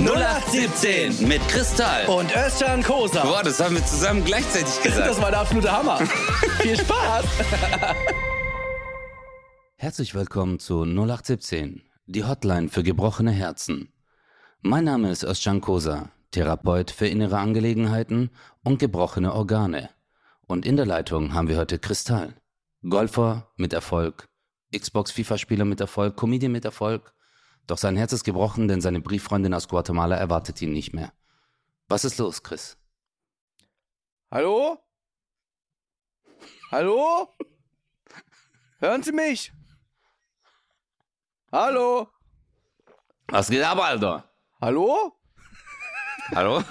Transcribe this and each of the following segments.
0817 mit Kristall. Und Özcan Kosa. Boah, das haben wir zusammen gleichzeitig gesagt. Das war der absolute Hammer. Viel Spaß. Herzlich willkommen zu 0817, die Hotline für gebrochene Herzen. Mein Name ist Özcan Kosa, Therapeut für innere Angelegenheiten und gebrochene Organe. Und in der Leitung haben wir heute Kristall. Golfer mit Erfolg, Xbox-FIFA-Spieler mit Erfolg, Comedian mit Erfolg. Doch sein Herz ist gebrochen, denn seine Brieffreundin aus Guatemala erwartet ihn nicht mehr. Was ist los, Chris? Hallo? Hallo? Hören Sie mich? Hallo? Was geht ab, Alter? Hallo? Hallo?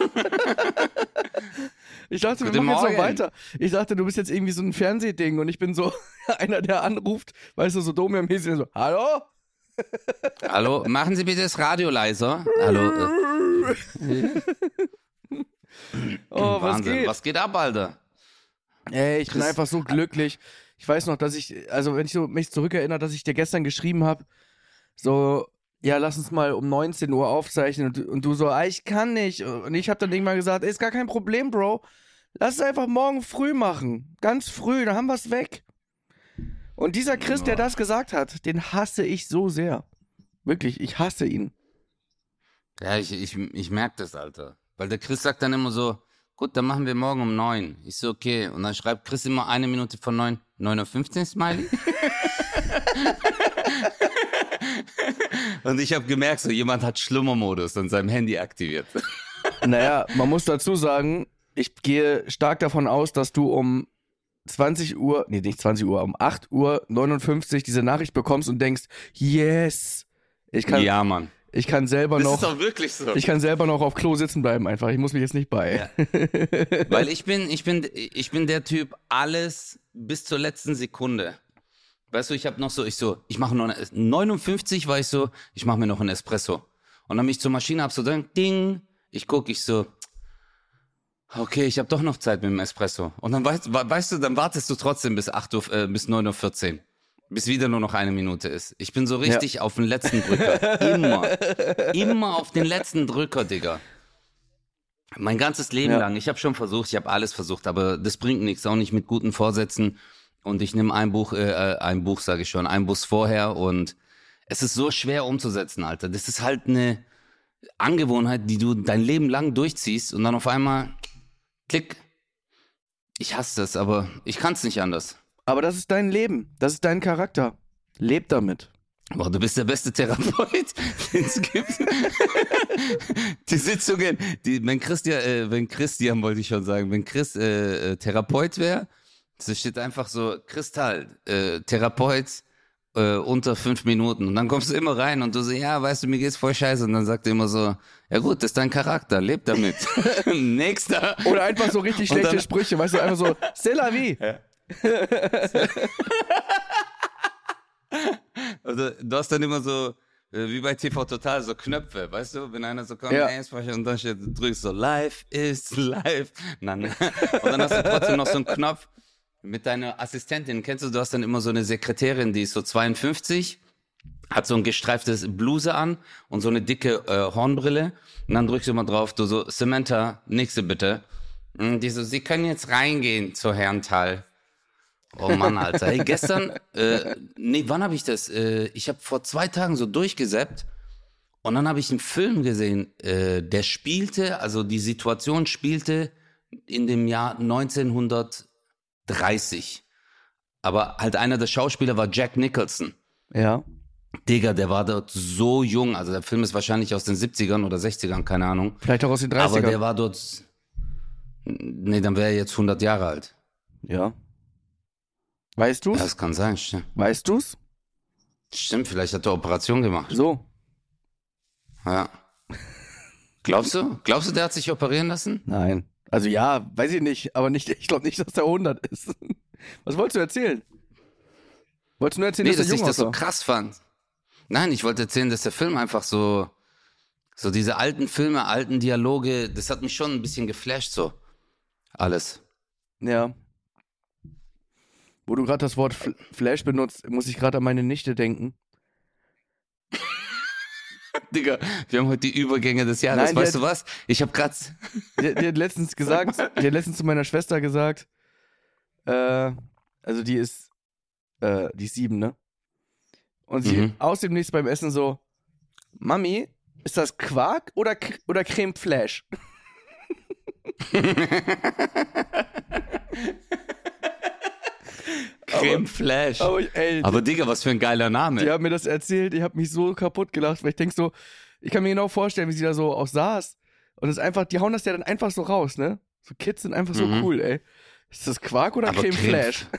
Ich dachte, wir Guten machen jetzt noch Morgen. weiter. Ich dachte, du bist jetzt irgendwie so ein Fernsehding und ich bin so einer, der anruft, weißt du, so Domia-mäßig, so, hallo? Hallo? Machen Sie bitte das Radio leiser. Hallo? Äh, Oh, was geht? Was geht ab, Alter? Ey, ich bin Chris- einfach so glücklich. Ich weiß noch, dass ich, also wenn ich so mich zurückerinnere, dass ich dir gestern geschrieben habe, so, ja, lass uns mal um 19 Uhr aufzeichnen und, du- und du so, ah, ich kann nicht. Und ich habe dann irgendwann gesagt, ey, ist gar kein Problem, Bro. Lass es einfach morgen früh machen. Ganz früh, dann haben wir es weg. Und dieser Chris, der Ja. das gesagt hat, den hasse ich so sehr. Wirklich, ich hasse ihn. Ja, ich, ich, ich merke das, Alter. Weil der Chris sagt dann immer so, gut, dann machen wir morgen um neun. Ich so, okay. Und dann schreibt Chris immer eine Minute von neun, 9.15 Uhr, Smiley. Und ich habe gemerkt, so jemand hat Schlummermodus an seinem Handy aktiviert. Naja, man muss dazu sagen, ich gehe stark davon aus, dass du um 20 Uhr, nee, nicht 20 Uhr, um 8 Uhr 59 diese Nachricht bekommst und denkst, yes, ich kann, ja, Mann. ich kann selber Das noch, ist doch wirklich so. ich kann selber noch auf Klo sitzen bleiben einfach. Ich muss mich jetzt nicht bei. Weil ich bin, ich bin, ich bin der Typ, alles bis zur letzten Sekunde. Weißt du, ich habe noch so, ich so, ich mache noch eine, 59 war ich so, ich mache mir noch einen Espresso. Und dann bin ich zur Maschine, hab so dann, ding, ich guck, ich so, okay, ich habe doch noch Zeit mit dem Espresso. Und dann weißt, we- weißt du, dann wartest du trotzdem bis 8 Uhr, äh, bis 9.14 Uhr. Bis wieder nur noch eine Minute ist. Ich bin so richtig auf den letzten Drücker. Immer. Immer auf den letzten Drücker, Digga. Mein ganzes Leben Ja. lang. Ich habe schon versucht, ich habe alles versucht, aber das bringt nichts, auch nicht mit guten Vorsätzen. Und ich nehme ein Buch, äh, äh, ein Buch sage ich schon, ein Bus vorher und es ist so schwer umzusetzen, Alter. Das ist halt eine Angewohnheit, die du dein Leben lang durchziehst und dann auf einmal klick. Ich hasse das, aber ich kann es nicht anders. Aber das ist dein Leben, das ist dein Charakter. Leb damit. Boah, du bist der beste Therapeut, den es gibt. die Sitzungen, die, wenn Christian, äh, wenn Christian wollte ich schon sagen, wenn Chris äh, äh, Therapeut wäre, so steht einfach so, Kristall, äh, Therapeut äh, unter fünf Minuten. Und dann kommst du immer rein und du so, ja, weißt du, mir geht's voll scheiße. Und dann sagt er immer so, ja gut, das ist dein Charakter, leb damit. Nächster. Oder einfach so richtig schlechte dann- Sprüche, weißt du, einfach so, c'est la vie. Also, du hast dann immer so, äh, wie bei TV Total, so Knöpfe, weißt du? Wenn einer so kommt, Ja. und dann steht, du drückst so, live is live. Nein. Und dann hast du trotzdem noch so einen Knopf mit deiner Assistentin. Kennst du, du hast dann immer so eine Sekretärin, die ist so 52, hat so ein gestreiftes Bluse an und so eine dicke äh, Hornbrille. Und dann drückst du immer drauf, du so, Samantha, nächste bitte. Und die so, Sie können jetzt reingehen zu Herrn Tal. Oh Mann, Alter. Hey, gestern, äh, nee, wann habe ich das? Äh, ich habe vor zwei Tagen so durchgesäppt und dann habe ich einen Film gesehen, äh, der spielte, also die Situation spielte in dem Jahr 1930. Aber halt einer der Schauspieler war Jack Nicholson. Ja. Digga, der war dort so jung. Also der Film ist wahrscheinlich aus den 70ern oder 60ern, keine Ahnung. Vielleicht auch aus den 30ern. Aber der war dort. Nee, dann wäre er jetzt 100 Jahre alt. ja. Weißt du's? Ja, das kann sein, stimmt. Weißt du's? Stimmt, vielleicht hat er Operation gemacht. So. Ja. Glaubst du? Glaubst du, der hat sich operieren lassen? Nein. Also ja, weiß ich nicht, aber nicht, ich glaube nicht, dass der 100 ist. Was wolltest du erzählen? Wolltest du nur erzählen, Nee, dass dass der ich das so krass fand. Nein, ich wollte erzählen, dass der Film einfach so, so diese alten Filme, alten Dialoge, das hat mich schon ein bisschen geflasht, so. Alles. Ja. Wo du gerade das Wort Fl Flash benutzt, muss ich gerade an meine Nichte denken. Digga, wir haben heute die Übergänge des Jahres. Nein, weißt du was? Ich habe gerade. Die, die hat letztens gesagt, die hat letztens zu meiner Schwester gesagt, äh, also die ist, äh, die ist sieben, ne? Und sie Mhm. aus dem Nichts beim Essen so, Mami, ist das Quark oder, oder Creme Flash? Creme Flash. Aber, ey, Aber Digga, was für ein geiler Name. die haben mir das erzählt, ich habe mich so kaputt gelacht, weil ich denk so, ich kann mir genau vorstellen, wie sie da so auch saß. Und es ist einfach, die hauen das ja dann einfach so raus, ne? So Kids sind einfach so Mhm. cool, ey. Ist das Quark oder Creme, Creme- Flash?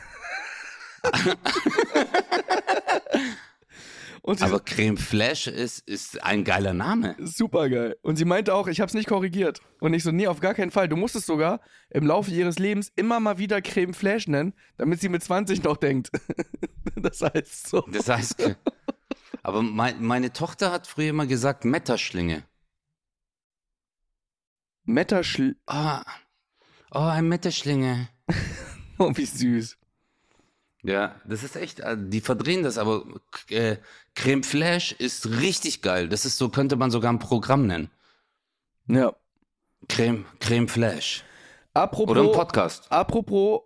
Und Aber Creme Flash ist, ist ein geiler Name. Super geil. Und sie meinte auch, ich habe es nicht korrigiert. Und ich so, nee, auf gar keinen Fall. Du musst es sogar im Laufe ihres Lebens immer mal wieder Creme Flash nennen, damit sie mit 20 noch denkt. das heißt so. Das heißt. Aber mein, meine Tochter hat früher immer gesagt Metterschlinge. Metaschl... Oh, oh ein Metterschlinge. Oh, wie süß. Ja, das ist echt, äh, die verdrehen das, aber äh, Creme Flash ist richtig geil. Das ist so, könnte man sogar ein Programm nennen. Ja. Creme, Creme Flash. Apropos, Oder ein Podcast. apropos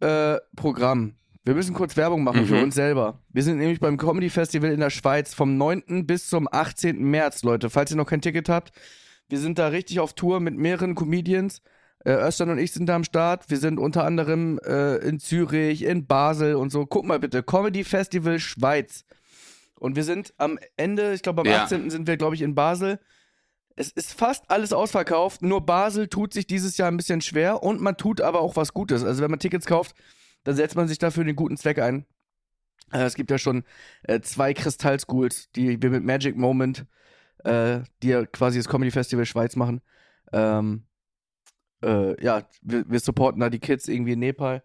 äh, Programm. Wir müssen kurz Werbung machen für Mhm. uns selber. Wir sind nämlich beim Comedy Festival in der Schweiz vom 9. bis zum 18. März, Leute. Falls ihr noch kein Ticket habt, wir sind da richtig auf Tour mit mehreren Comedians. Äh, Östern und ich sind da am Start. Wir sind unter anderem äh, in Zürich, in Basel und so. Guck mal bitte, Comedy Festival Schweiz. Und wir sind am Ende, ich glaube am Ja. 18. sind wir, glaube ich, in Basel. Es ist fast alles ausverkauft, nur Basel tut sich dieses Jahr ein bisschen schwer und man tut aber auch was Gutes. Also wenn man Tickets kauft, dann setzt man sich dafür den guten Zweck ein. Äh, es gibt ja schon äh, zwei Kristallschools, die wir mit Magic Moment, äh, die ja quasi das Comedy Festival Schweiz machen. Ähm, äh, ja, wir, wir supporten da die Kids irgendwie in Nepal.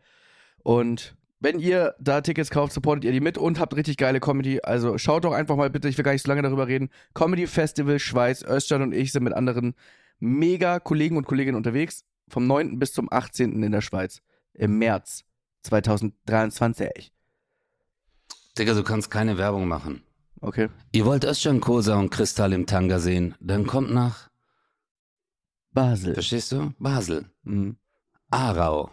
Und wenn ihr da Tickets kauft, supportet ihr die mit und habt richtig geile Comedy. Also schaut doch einfach mal bitte, ich will gar nicht so lange darüber reden. Comedy Festival Schweiz, Özcan und ich sind mit anderen mega Kollegen und Kolleginnen unterwegs. Vom 9. bis zum 18. in der Schweiz. Im März 2023. Digga, du kannst keine Werbung machen. Okay. Ihr wollt Özcan Kosa und Kristall im Tanga sehen, dann kommt nach, Basel. verstehst du? Basel, Mhm. Aarau,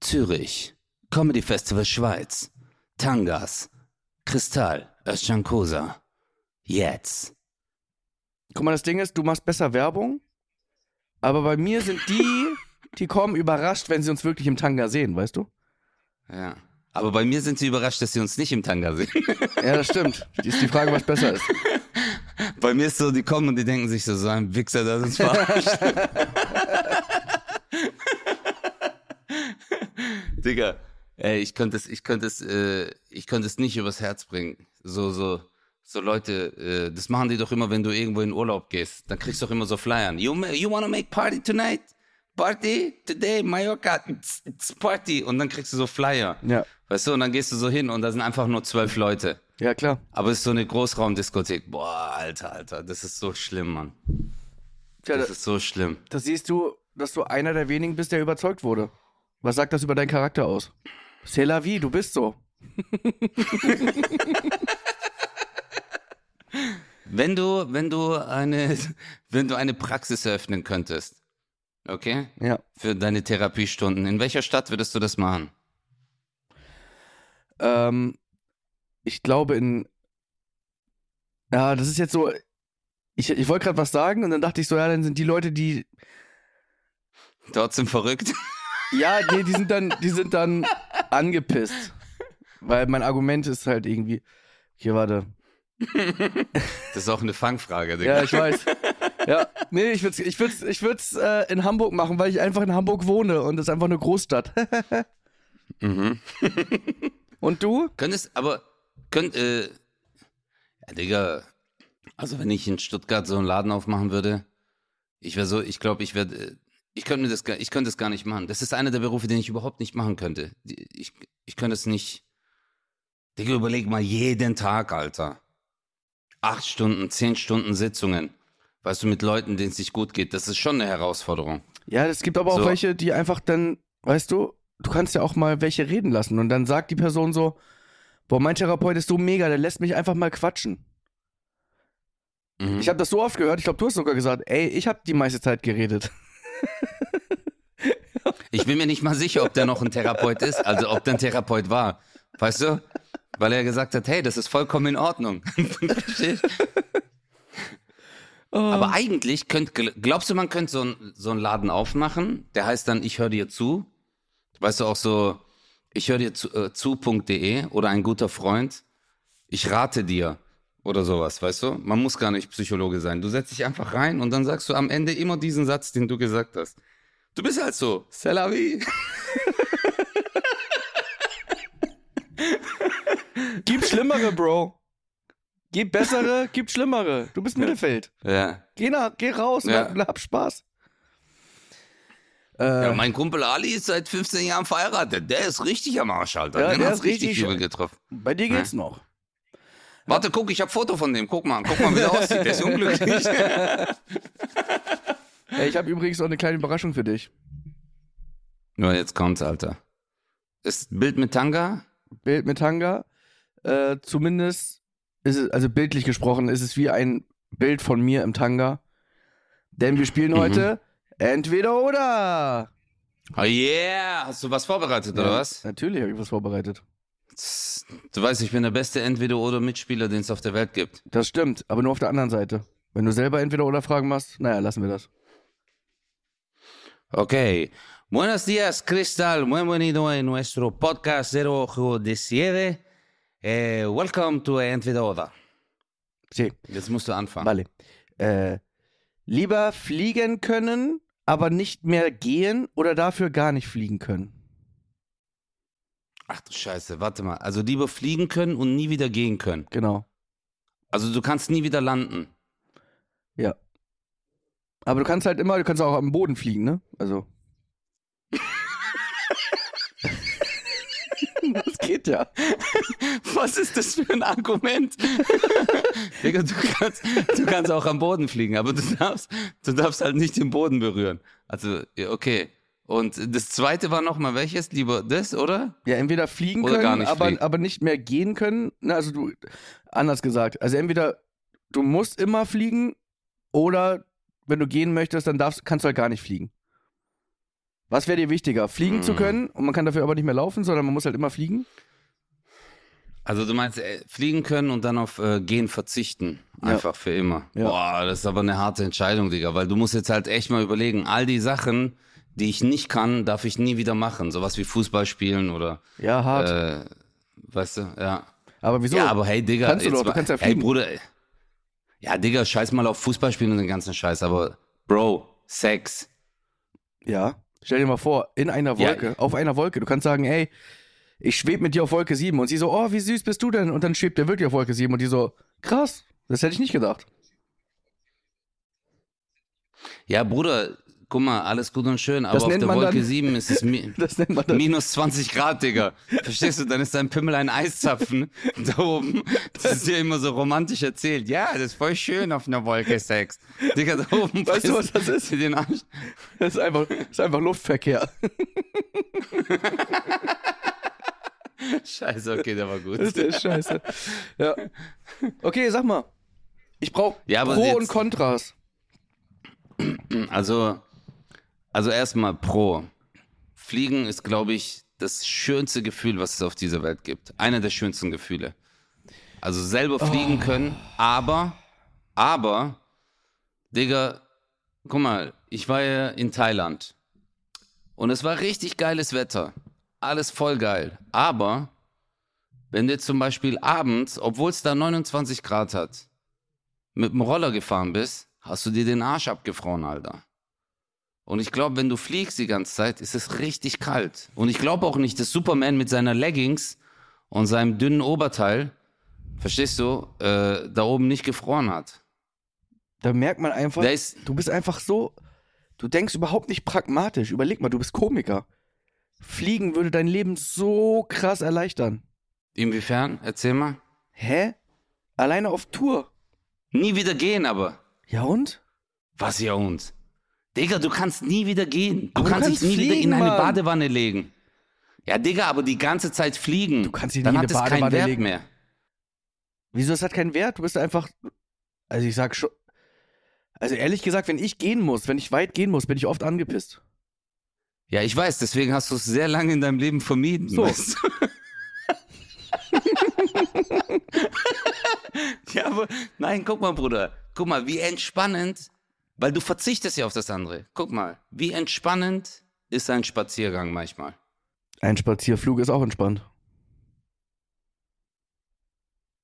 Zürich, Comedy Festival Schweiz, Tangas, Kristall, Özcan Kosa. Jetzt. Guck mal, das Ding ist, du machst besser Werbung, aber bei mir sind die, die kommen überrascht, wenn sie uns wirklich im Tanga sehen, weißt du? Ja. Aber bei mir sind sie überrascht, dass sie uns nicht im Tanga sehen. Ja, das stimmt. Die ist die Frage, was besser ist. Bei mir ist so, die kommen und die denken sich so, so ein Wichser, der uns verarscht. Digga, ey, ich könnte es, ich könnte es, äh, ich könnte es nicht übers Herz bringen. So, so, so Leute, äh, das machen die doch immer, wenn du irgendwo in Urlaub gehst. Dann kriegst du doch immer so Flyern. You, you wanna make party tonight? Party? Today, Mallorca, it's, it's party. Und dann kriegst du so Flyer. Ja, Weißt du, und dann gehst du so hin und da sind einfach nur zwölf Leute. ja klar. Aber es ist so eine Großraumdiskothek. Boah, Alter, Alter, das ist so schlimm, Mann. Tja, Das da, ist so schlimm. da siehst du, dass du einer der wenigen bist, der überzeugt wurde. Was sagt das über deinen Charakter aus? C'est la vie, du bist so. Wenn du, wenn du eine, wenn du eine Praxis eröffnen könntest, okay, Ja. für deine Therapiestunden, in welcher Stadt würdest du das machen? Ähm, ich glaube in. Ja, das ist jetzt so. Ich, ich wollte gerade was sagen und dann dachte ich so, ja, dann sind die Leute, die. Trotzdem verrückt. Ja, nee, die sind dann, die sind dann angepisst. Weil mein Argument ist halt irgendwie. Hier, warte. Das ist auch eine Fangfrage, Digga. Ja, ich weiß. Ja, nee, ich würde es ich würd's, ich würd's, äh, in Hamburg machen, weil ich einfach in Hamburg wohne und das ist einfach eine Großstadt. Mhm. und du? Könntest, aber, könnt, äh, ja, Digga, also wenn ich in Stuttgart so einen Laden aufmachen würde, ich wäre so, ich glaube, ich werde, ich könnte das, gar- ich könnte es gar nicht machen. Das ist einer der Berufe, den ich überhaupt nicht machen könnte. Ich, ich könnte es nicht. Digga, überleg mal jeden Tag, Alter. Acht Stunden, zehn Stunden Sitzungen. Weißt du, mit Leuten, denen es nicht gut geht, das ist schon eine Herausforderung. Ja, es gibt aber auch So. welche, die einfach dann, weißt du, du kannst ja auch mal welche reden lassen und dann sagt die Person so, boah, mein Therapeut ist so mega, der lässt mich einfach mal quatschen. Mhm. Ich habe das so oft gehört, ich glaube, du hast sogar gesagt, ey, ich habe die meiste Zeit geredet. Ich bin mir nicht mal sicher, ob der noch ein Therapeut ist, also ob der ein Therapeut war. Weißt du? Weil er gesagt hat, hey, das ist vollkommen in Ordnung. Oh. Aber eigentlich könnt, glaubst du, man könnte so, ein, so einen Laden aufmachen, der heißt dann Ich höre dir zu. Weißt du auch so, ich höre dir zu, äh, zu.de oder ein guter Freund, ich rate dir oder sowas, weißt du? Man muss gar nicht Psychologe sein. Du setzt dich einfach rein und dann sagst du am Ende immer diesen Satz, den du gesagt hast. Du bist halt so, c'est la vie. Gib schlimmere, Bro. Gib bessere, gib schlimmere. Du bist Mittelfeld. Ja. Geh, nach, geh raus Ja. und hab Spaß. Äh, ja. Mein Kumpel Ali ist seit 15 Jahren verheiratet. Der ist richtig am Arsch, Alter. Ja, Den der ist richtig übel getroffen. bei dir geht's noch. Warte, guck, ich hab Foto von dem. Guck mal, guck mal, wie der aussieht. Der ist unglücklich. Ey, ich habe übrigens noch eine kleine Überraschung für dich. Nur jetzt kommt's, Alter. Ist Bild mit Tanga? Bild mit Tanga. Äh, zumindest ist es, also bildlich gesprochen, ist es wie ein Bild von mir im Tanga. Denn wir spielen Mhm. heute entweder oder. Oh yeah! Hast du was vorbereitet, oder Ja, was? Natürlich habe ich was vorbereitet. Du weißt, ich bin der beste Entweder-Oder-Mitspieler, den es auf der Welt gibt. Das stimmt, aber nur auf der anderen Seite. Wenn du selber entweder oder Fragen machst, naja, lassen wir das. Ok. Buenos días, Cristal. Bienvenido en nuestro podcast Zero Ojo de Siete. Eh, welcome to Entweder Oder. Sí, Jetzt musst du anfangen. vale. Äh, lieber fliegen können, aber nicht mehr gehen oder dafür gar nicht fliegen können? Ach du Scheiße, warte mal. Also lieber fliegen können und nie wieder gehen können. Genau. Also du kannst nie wieder landen. Ja. Aber du kannst halt immer, du kannst auch am Boden fliegen, ne? Also. Geht ja. Was ist das für ein Argument? Digga, du kannst, du kannst auch am Boden fliegen, aber du darfst, du darfst halt nicht den Boden berühren. Also, okay. Und das zweite war nochmal welches? Lieber das, oder? Ja, entweder fliegen Oder können, gar nicht aber, fliegen. aber nicht mehr gehen können. Ne, also du, anders gesagt. Also entweder du musst immer fliegen oder wenn du gehen möchtest, dann darfst, kannst du halt gar nicht fliegen. Was wäre dir wichtiger? Fliegen zu Hm. können und man kann dafür aber nicht mehr laufen, sondern man muss halt immer fliegen? Also du meinst äh, fliegen können und dann auf äh, Gehen verzichten. Ja. Einfach für immer. Ja. Boah, das ist aber eine harte Entscheidung, Digga. Weil du musst jetzt halt echt mal überlegen, all die Sachen, die ich nicht kann, darf ich nie wieder machen. Sowas wie Fußball spielen oder, Ja, hart. äh, weißt du, ja. aber wieso? Ja, aber hey, Digga. Kannst du jetzt doch, du kannst ja Hey, fliegen. Bruder. ey. Ja, Digga, scheiß mal auf Fußball spielen und den ganzen Scheiß, aber Bro, Sex. Ja. Stell dir mal vor, in einer Ja. Wolke, auf einer Wolke. Du kannst sagen, ey, ich schwebe mit dir auf Wolke 7. Und sie so, oh, wie süß bist du denn? Und dann schwebt er wirklich auf Wolke 7. Und die so, krass, das hätte ich nicht gedacht. Ja, Bruder, guck mal, alles gut und schön, aber Das auf der Wolke dann- 7 ist es mi minus 20 Grad, Digga. Verstehst du? Dann ist dein Pimmel ein Eiszapfen da oben. Das ist dir immer so romantisch erzählt. Ja, das ist voll schön auf einer Wolke Sex. Digga, da oben. Weißt du, was das ist? Den Arsch. Das ist einfach, das ist einfach Luftverkehr. Scheiße, okay, der war Das gut. ist der Scheiße. Ja. Okay, sag mal. Ich brauche Ja, Pro jetzt- und Kontras. Also, also erstmal Pro. Fliegen ist, glaube ich, das schönste Gefühl, was es auf dieser Welt gibt. Einer der schönsten Gefühle. Also selber fliegen können, aber, aber, Digga, guck mal, ich war ja in Thailand und es war richtig geiles Wetter. Alles voll geil. Aber, wenn du zum Beispiel abends, obwohl es da 29 Grad hat, mit dem Roller gefahren bist, hast du dir den Arsch abgefroren, Alter. Und ich glaube, wenn du fliegst die ganze Zeit, ist es richtig kalt. Und ich glaube auch nicht, dass Superman mit seiner Leggings und seinem dünnen Oberteil, verstehst du, äh, da oben nicht gefroren hat. Da merkt man einfach, ist, du bist einfach so, du denkst überhaupt nicht pragmatisch. Überleg mal, du bist Komiker. Fliegen würde dein Leben so krass erleichtern. inwiefern? Erzähl mal. Hä? Alleine auf Tour. Nie wieder gehen, aber. Ja und? Was ja und? Digga, du kannst nie wieder gehen. Du Aber du kannst dich kannst nie wieder in fliegen, eine Mann. Badewanne legen. Ja, Digga, aber die ganze Zeit fliegen. Du kannst dich nie hat in eine keinen Badewanne Wert legen. mehr. Wieso, es hat keinen Wert? Du bist einfach, Also ich sag schon. Also ehrlich gesagt, wenn ich gehen muss, wenn ich weit gehen muss, bin ich oft angepisst. Ja, ich weiß, deswegen hast du es sehr lange in deinem Leben vermieden. So. Weißt du? ja, aber nein, guck mal, Bruder. Guck mal, wie entspannend, weil du verzichtest ja auf das andere. Guck mal, wie entspannend ist ein Spaziergang manchmal. Ein Spazierflug ist auch entspannt.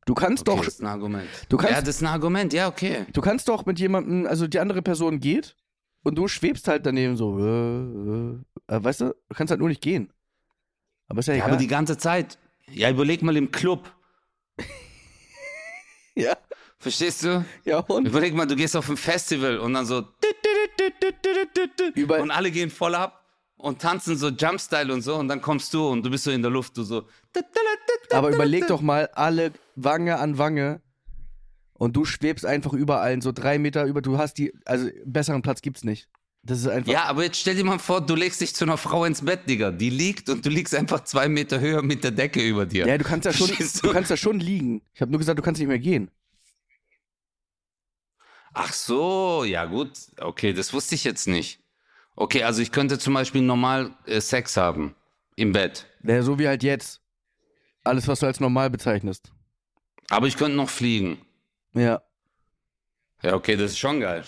Du kannst Okay, doch, das ist ein Argument. du kannst- ja, das ist ein Argument, ja, okay. du kannst doch mit jemandem, also die andere Person geht und du schwebst halt daneben so, äh, äh, weißt du, du kannst halt nur nicht gehen. Aber ist ja Ja, egal. aber die ganze Zeit. Ja, überleg mal im Club. ja, Verstehst du? ja und? Überleg mal, du gehst auf ein Festival und dann so Überall- und alle gehen voll ab und tanzen so Jumpstyle und so und dann kommst du und du bist so in der Luft, du so. Aber überleg doch mal, alle Wange an Wange und du schwebst einfach überall so drei Meter über, du hast die, also besseren Platz gibt's nicht. Das ist einfach, Ja, aber jetzt stell dir mal vor, du legst dich zu einer Frau ins Bett, Digga. Die liegt und du liegst einfach zwei Meter höher mit der Decke über dir. ja, du kannst ja schon, Verstehst du du? kannst ja schon liegen. Ich habe nur gesagt, du kannst nicht mehr gehen. Ach so, ja gut. Okay, das wusste ich jetzt nicht. Okay, also ich könnte zum Beispiel normal äh, Sex haben. Im Bett. Wäre so wie halt jetzt. Alles, was du als normal bezeichnest. Aber ich könnte noch fliegen. Ja. Ja, okay, das ist schon geil.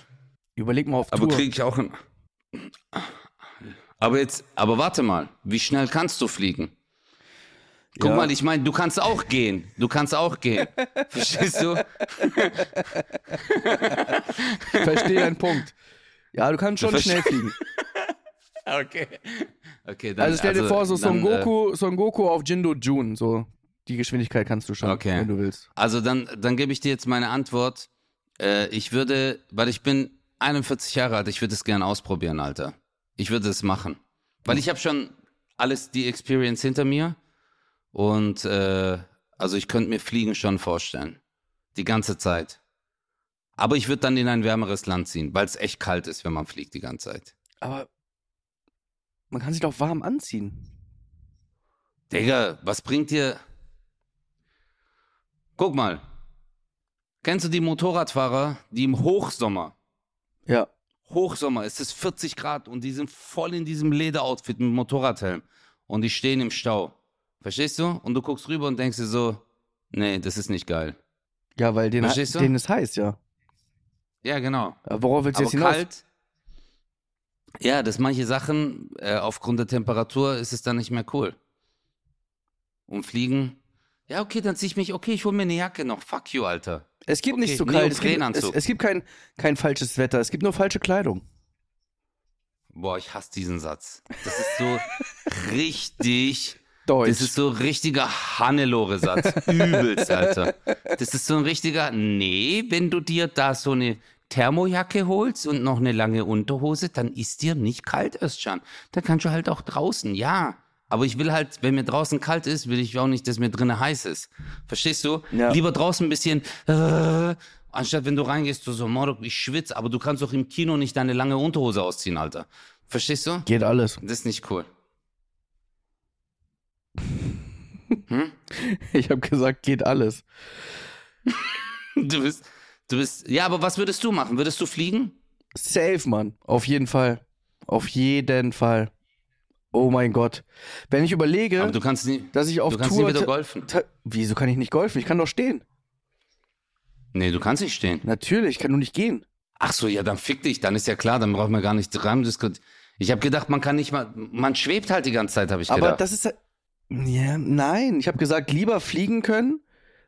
Überleg mal auf Aber Tour. kriege ich auch ein. Aber jetzt, aber warte mal, wie schnell kannst du fliegen? Guck Ja. mal, ich meine, du kannst auch gehen. Du kannst auch gehen. Verstehst du? Ich verstehe deinen Punkt. Ja, du kannst schon schnell fliegen. Okay. Okay, dann, Also stell dir vor, so Son äh, Goku, Son Goku auf Jindo Jun, so die Geschwindigkeit kannst du schon, Okay. wenn du willst. Also dann, dann gebe ich dir jetzt meine Antwort. Äh, ich würde, weil ich bin 41 Jahre alt, ich würde es gerne ausprobieren, Alter. Ich würde es machen. Weil ich habe schon alles, die Experience hinter mir. Und äh, also ich könnte mir Fliegen schon vorstellen. Die ganze Zeit. Aber ich würde dann in ein wärmeres Land ziehen, weil es echt kalt ist, wenn man fliegt die ganze Zeit. Aber man kann sich doch warm anziehen. Digga, was bringt dir. Guck mal. Kennst du die Motorradfahrer, die im Hochsommer Ja. Hochsommer, es ist 40 Grad und die sind voll in diesem Lederoutfit mit Motorradhelm und die stehen im Stau. Verstehst du? Und du guckst rüber und denkst dir so, nee, das ist nicht geil. Ja, weil denen, Verstehst du? denen ist heiß, ja. Ja, genau. Aber worauf willst du jetzt hinaus? kalt, ja, dass manche Sachen, äh, aufgrund der Temperatur ist es dann nicht mehr cool. Und fliegen, ja, okay, dann zieh ich mich, okay, ich hol mir eine Jacke noch. Fuck you, Alter. Es gibt Okay, nicht so kalt. Es gibt, es, es gibt kein, kein falsches Wetter. Es gibt nur falsche Kleidung. Boah, ich hasse diesen Satz. Das ist so richtig. Deutsch. Das ist so ein richtiger Hannelore-Satz. Übelst, Alter. Das ist so ein richtiger, nee, wenn du dir da so eine Thermojacke holst und noch eine lange Unterhose, dann ist dir nicht kalt, Özcan. Da kannst du halt auch draußen, ja. Aber ich will halt, wenn mir draußen kalt ist, will ich auch nicht, dass mir drinnen heiß ist. Verstehst du? Ja. Lieber draußen ein bisschen, äh, anstatt wenn du reingehst, du so, Mordok, ich schwitze, aber du kannst doch im Kino nicht deine lange Unterhose ausziehen, Alter. Verstehst du? Geht alles. Das ist nicht cool. Ich habe gesagt, geht alles. Du bist, du bist, ja, aber was würdest du machen? Würdest du fliegen? Safe, Mann. Auf jeden Fall. Auf jeden Fall. Oh mein Gott. Wenn ich überlege, Aber du kannst nie, dass ich auf du kannst Tour. nie wieder golfen. Wieso kann ich nicht golfen? Ich kann doch stehen. Nee, du kannst nicht stehen. Natürlich, ich kann nur nicht gehen. Ach so, ja, dann fick dich, dann ist ja klar, dann braucht man gar nicht diskutieren. Ich habe gedacht, man kann nicht mal, man schwebt halt die ganze Zeit, habe ich Aber gedacht. das ist. Ja, nein. Ich habe gesagt, lieber fliegen können,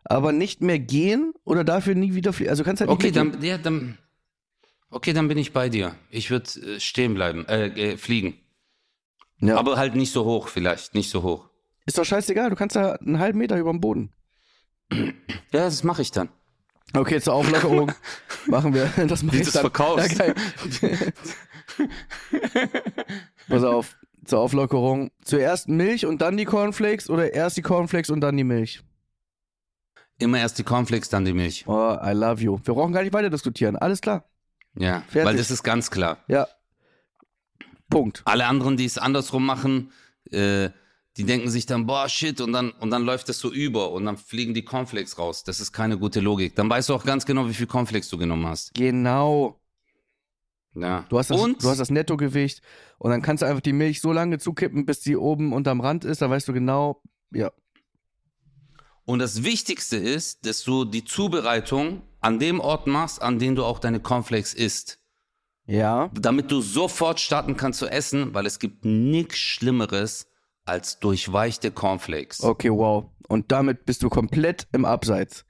aber nicht mehr gehen oder dafür nie wieder fliegen. Also du kannst halt okay, nicht mehr dann, ja, dann, okay, dann bin ich bei dir. Ich würde äh, stehen bleiben, äh, äh, fliegen. Ja. Aber halt nicht so hoch, vielleicht, nicht so hoch. ist doch scheißegal, du kannst da einen halben Meter über dem Boden. Ja, das mache ich dann. Okay, zur Auflockerung machen wir das mache Wie ich du's dann. verkaufst. Ja. Pass auf, zur Auflockerung. Zuerst Milch und dann die Cornflakes oder erst die Cornflakes und dann die Milch? Immer erst die Cornflakes, dann die Milch. Oh, I love you. Wir brauchen gar nicht weiter diskutieren. Alles klar. Ja, Fertig. weil das ist ganz klar. Ja. Punkt. Alle anderen, die es andersrum machen, äh, die denken sich dann, boah, shit, und dann, und dann läuft das so über und dann fliegen die Cornflakes raus. Das ist keine gute Logik. Dann weißt du auch ganz genau, wie viel Cornflakes du genommen hast. Genau. Ja. Du hast, das, und du hast das Nettogewicht und dann kannst du einfach die Milch so lange zukippen, bis die oben unterm Rand ist. Da weißt du genau, ja. Und das Wichtigste ist, dass du die Zubereitung an dem Ort machst, an dem du auch deine Cornflakes isst. Ja. Damit du sofort starten kannst zu essen, weil es gibt nichts Schlimmeres als durchweichte Cornflakes. Okay, wow. Und damit bist du komplett im Abseits.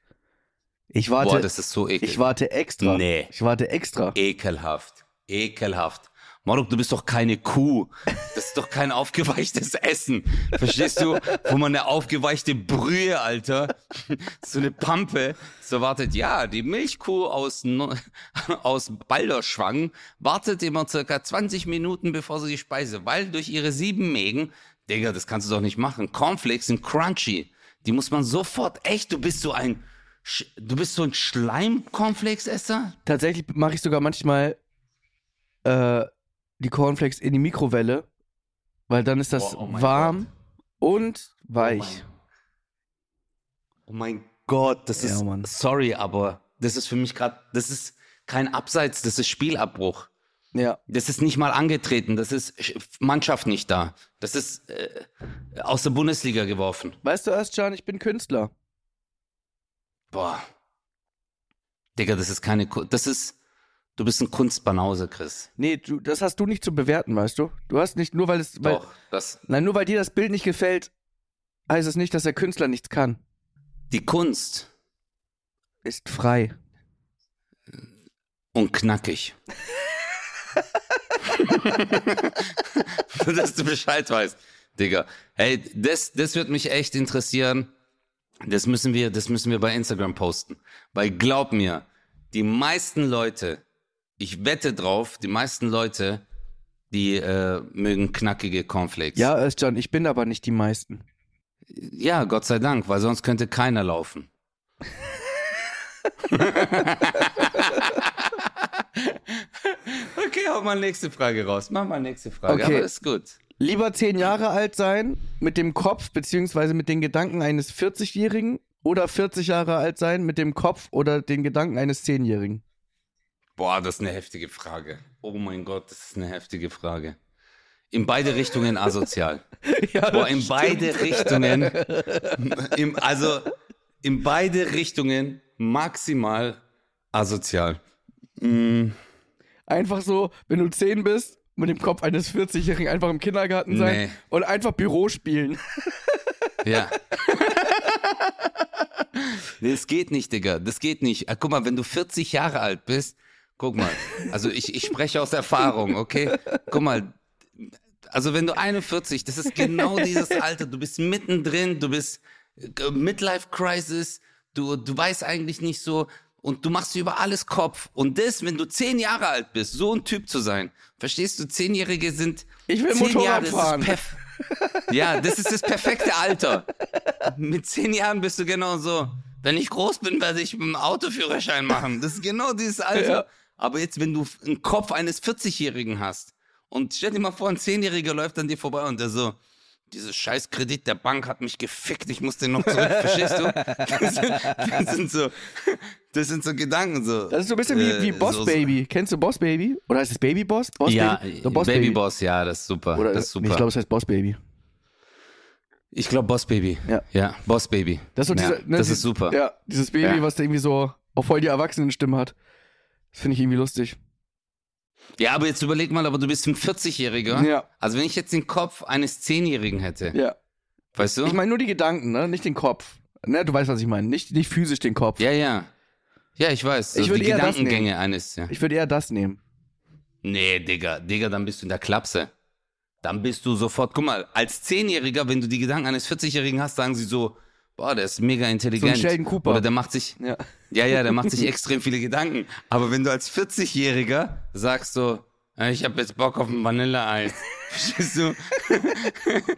Ich warte, Boah, das ist so eklig. ich warte extra. Nee. Ich warte extra. Ekelhaft. Ekelhaft. Marok, du bist doch keine Kuh. Das ist doch kein aufgeweichtes Essen. Verstehst du? Wo man eine aufgeweichte Brühe, Alter, so eine Pampe, so wartet, ja, die Milchkuh aus, aus Balderschwang wartet immer circa 20 Minuten, bevor sie die Speise, weil durch ihre sieben Mägen, Digga, das kannst du doch nicht machen. Cornflakes sind crunchy. Die muss man sofort, echt, du bist so ein, du bist so ein Schleim-Cornflakes-Esser? Tatsächlich mache ich sogar manchmal äh, die Cornflakes in die Mikrowelle, weil dann ist das oh mein warm und weich. Oh mein Gott, das Ja, ist, Mann. sorry, aber das ist für mich gerade, das ist kein Abseits, das ist Spielabbruch. ja. Das ist nicht mal angetreten, das ist Sch- Mannschaft nicht da. Das ist äh, aus der Bundesliga geworfen. Weißt du, Özcan, ich bin Künstler. Boah. Digga, das ist keine, das ist, du bist ein Kunstbanause, Chris. Nee, du, das hast du nicht zu bewerten, weißt du? Du hast nicht, nur weil es. Weil, Doch, das, Nein, nur weil dir das Bild nicht gefällt, heißt es nicht, dass der Künstler nichts kann. die Kunst Ist frei. und knackig. Dass du Bescheid weißt, Digga. Hey, das, das wird mich echt interessieren. Das müssen wir, das müssen wir bei Instagram posten. Weil glaub mir, die meisten Leute, ich wette drauf, die meisten Leute, die äh, mögen knackige Cornflakes. Ja, Özcan, ich bin aber nicht die meisten. Ja, Gott sei Dank, weil sonst könnte keiner laufen. okay, hau mal nächste Frage raus. Mach mal nächste Frage. Okay. Aber ist gut. Lieber zehn Jahre alt sein mit dem Kopf beziehungsweise mit den Gedanken eines 40-Jährigen oder 40 Jahre alt sein mit dem Kopf oder den Gedanken eines 10-Jährigen? Boah, das ist eine heftige Frage. Oh mein Gott, das ist eine heftige Frage. In beide Richtungen asozial. ja, Boah, in beide Richtungen. Im, also in beide Richtungen maximal asozial. Mm, Einfach so, wenn du 10 bist, mit dem Kopf eines 40-Jährigen einfach im Kindergarten sein Nee. und einfach Büro spielen. Ja. nee, das geht nicht, Digga. Das geht nicht. Ah, Guck mal, wenn du 40 Jahre alt bist, guck mal. Also ich, ich spreche aus Erfahrung, okay? Guck mal. Also wenn du 41, das ist genau dieses Alter. Du bist mittendrin, du bist äh, Midlife Crisis, du, du weißt eigentlich nicht so und du machst dir über alles Kopf. Und das, wenn du 10 Jahre alt bist, so ein Typ zu sein. Verstehst du, Zehnjährige sind Ich will 10 Motorrad Jahre, fahren. ja, das ist das perfekte Alter. Mit zehn Jahren bist du genau so. Wenn ich groß bin, werde ich einen Autoführerschein machen. Das ist genau dieses Alter. Ja. Aber jetzt, wenn du einen Kopf eines 40-Jährigen hast und stell dir mal vor, ein Zehnjähriger läuft an dir vorbei und der so, dieses scheiß Kredit der Bank hat mich gefickt, ich muss den noch zurück, verstehst du? Das sind, das sind so, das sind so Gedanken so. Das ist so ein bisschen wie, Äh, wie Boss so- Baby. Kennst du Boss Baby? Oder heißt es Baby Boss? Boss Ja, Baby? So Baby Boss, ja, das ist super. Oder, das ist super. Nee, ich glaube, es heißt Boss Baby. Ich glaube Boss Baby. Ja. Ja, Boss Baby. Das ist, so ja, diese, ne, das die- ist super. Ja, dieses Baby, Ja. was da irgendwie so auch voll die Erwachsenenstimme hat. Finde ich irgendwie lustig. Ja, aber jetzt überleg mal, aber du bist ein 40-Jähriger. Ja. Also wenn ich jetzt den Kopf eines 10-Jährigen hätte, Ja. weißt du? Ich meine nur die Gedanken, ne? Nicht den Kopf. Ne, du weißt, was ich meine. Nicht, nicht physisch den Kopf. ja, ja. Ja, ich weiß. Ich so würde die eher das Gedankengänge eines. Ja. Ich würde eher das nehmen. Nee, Digga, Digga, dann bist du in der Klapse. Dann bist du sofort, guck mal, als 10-Jähriger, wenn du die Gedanken eines 40-Jährigen hast, sagen sie so, boah, der ist mega intelligent. Sheldon Cooper. Oder der macht sich, Ja. ja, ja, der macht sich extrem viele Gedanken. Aber wenn du als 40-Jähriger sagst so, "Äh, ich habe jetzt Bock auf ein Vanilleeis. Verstehst du?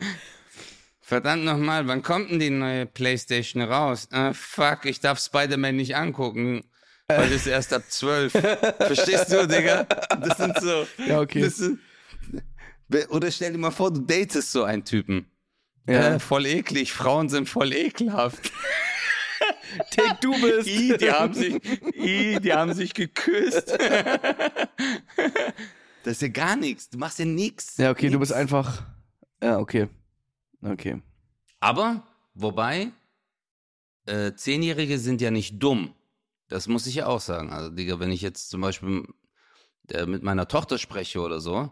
Verdammt nochmal, wann kommt denn die neue Playstation raus? Ah, fuck, ich darf Spider-Man nicht angucken, weil das erst ab 12. Verstehst du, Digga? Das sind so. Ja, okay. Sind, oder stell dir mal vor, du datest so einen Typen. Ja. Äh, voll eklig, Frauen sind voll ekelhaft. Dick, du bist. I, die haben sich, I, die haben sich geküsst. Das ist ja gar nichts. Du machst ja nichts. Ja, okay, du bist einfach. Ja, okay. Okay. Aber, wobei, äh, Zehnjährige sind ja nicht dumm. Das muss ich ja auch sagen. Also, Digga, wenn ich jetzt zum Beispiel äh, mit meiner Tochter spreche oder so,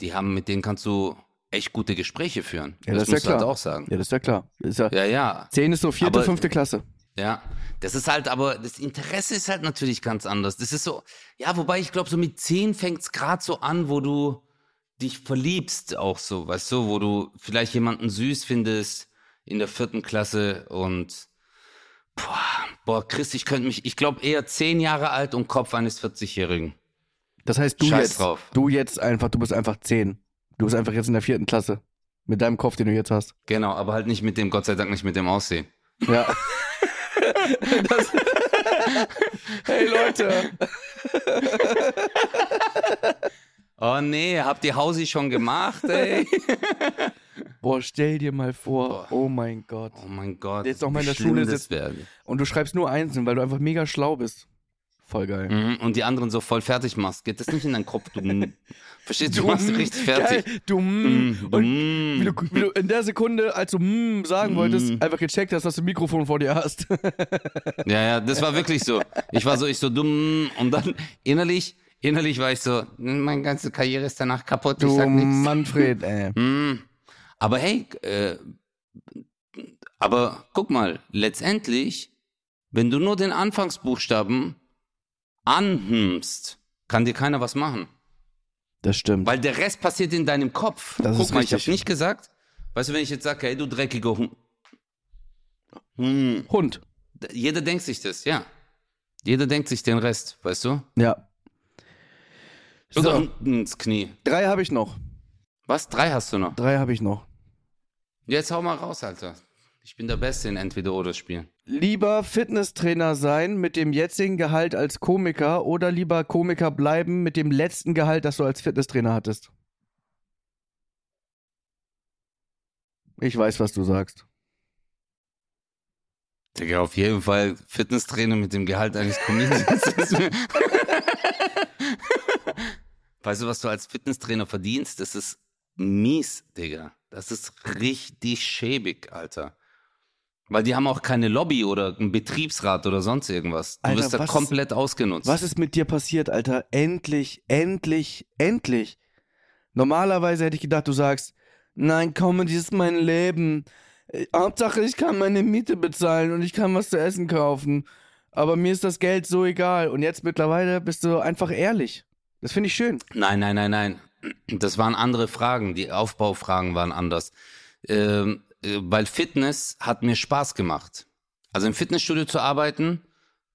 die haben, mit denen kannst du echt gute Gespräche führen. Ja, das ist ja du halt klar. auch sagen. Ja, das ist ja klar. Das ist ja, Ja, ja. 10 ist so vierte, Aber- fünfte Klasse. Ja, das ist halt, aber das Interesse ist halt natürlich ganz anders. Das ist so, ja, wobei ich glaube, so mit zehn fängt es gerade so an, wo du dich verliebst, auch so, weißt du, wo du vielleicht jemanden süß findest in der vierten Klasse und boah, boah Chris, ich könnte mich, ich glaube eher zehn Jahre alt und Kopf eines 40-Jährigen. Das heißt, du Scheiß jetzt, drauf. du jetzt einfach, du bist einfach 10. Du bist einfach jetzt in der vierten Klasse. Mit deinem Kopf, den du jetzt hast. Genau, aber halt nicht mit dem, Gott sei Dank nicht mit dem Aussehen. Ja. das, hey Leute. Oh nee, habt ihr Hausi schon gemacht, ey? Boah, stell dir mal vor. Boah. Oh mein Gott. Oh mein Gott. Jetzt noch mal in der Schule sitzt-. Und du schreibst nur einzeln, weil du einfach mega schlau bist. Voll geil. Mhm, und die anderen so voll fertig machst. Geht das nicht in deinen Kopf, du. Verstehst du? Du machst dich richtig fertig. Geil, du, mm, Mm, und mm. wie, du, wie du in der Sekunde, als du mm sagen wolltest, Mm. einfach gecheckt hast, dass du ein Mikrofon vor dir hast. Ja, ja, das war wirklich so. Ich war so, ich so dumm und dann innerlich, innerlich war ich so, meine ganze Karriere ist danach kaputt, ich Du sag nichts. Manfred, ey. Mm. Aber hey, äh, aber guck mal, letztendlich, wenn du nur den Anfangsbuchstaben anhmst, kann dir keiner was machen. Das stimmt. Weil der Rest passiert in deinem Kopf. Das Guck ist mal, ich richtig. habe nicht gesagt. Weißt du, wenn ich jetzt sage, hey, du dreckiger Hund. Hm, Hund. jeder denkt sich das, ja. Jeder denkt sich den Rest, weißt du? Ja. So, unten ins Knie. drei habe ich noch. Was? Drei hast du noch? Drei habe ich noch. Jetzt hau mal raus, Alter. Ich bin der Beste in Entweder-Oder-Spielen. Lieber Fitnesstrainer sein mit dem jetzigen Gehalt als Komiker oder lieber Komiker bleiben mit dem letzten Gehalt, das du als Fitnesstrainer hattest? Ich weiß, was du sagst. Digga, auf jeden Fall Fitnesstrainer mit dem Gehalt eines mir- weißt du, was du als Fitnesstrainer verdienst? Das ist mies, Digga. Das ist richtig schäbig, Alter. Weil die haben auch keine Lobby oder einen Betriebsrat oder sonst irgendwas. Du Alter, wirst da was- komplett ausgenutzt. Was ist mit dir passiert, Alter? Endlich, endlich, endlich. Normalerweise hätte ich gedacht, du sagst, nein, Comedy ist mein Leben. Äh, Hauptsache, ich kann meine Miete bezahlen und ich kann was zu essen kaufen. Aber mir ist das Geld so egal. Und jetzt mittlerweile bist du einfach ehrlich. Das finde ich schön. Nein, nein, nein, nein. Das waren andere Fragen. Die Aufbaufragen waren anders. Ähm, äh, weil Fitness hat mir Spaß gemacht. Also im Fitnessstudio zu arbeiten,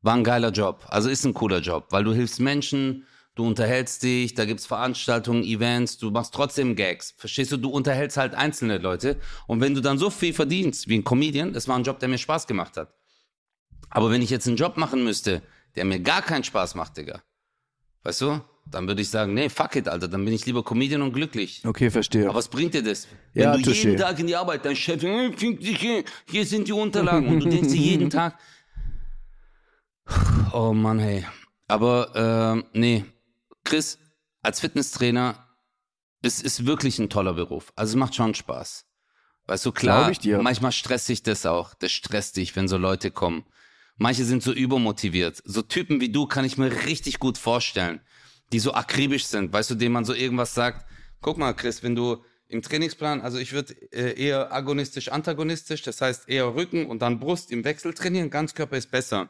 war ein geiler Job. Also ist ein cooler Job, weil du hilfst Menschen, du unterhältst dich, da gibt's Veranstaltungen, Events, du machst trotzdem Gags. Verstehst du? Du unterhältst halt einzelne Leute. Und wenn du dann so viel verdienst wie ein Comedian, das war ein Job, der mir Spaß gemacht hat. Aber wenn ich jetzt einen Job machen müsste, der mir gar keinen Spaß macht, Digga, weißt du, dann würde ich sagen, nee, fuck it, Alter, dann bin ich lieber Comedian und glücklich. Okay, verstehe. Aber was bringt dir das? Wenn Ja, du touché. jeden Tag in die Arbeit, dein Chef, äh, hier, sind die Unterlagen und du denkst dir jeden Tag, oh Mann, hey. Aber ähm, nee, Chris, als Fitnesstrainer, es ist wirklich ein toller Beruf. Also es macht schon Spaß. Weißt du, klar, Glaub ich dir. manchmal stresst sich das auch. Das stresst dich, wenn so Leute kommen. Manche sind so übermotiviert. So Typen wie du kann ich mir richtig gut vorstellen, die so akribisch sind, weißt du, denen man so irgendwas sagt. Guck mal, Chris, wenn du im Trainingsplan, also ich würde äh, eher agonistisch, antagonistisch, das heißt eher Rücken und dann Brust im Wechsel trainieren, Ganzkörper ist besser.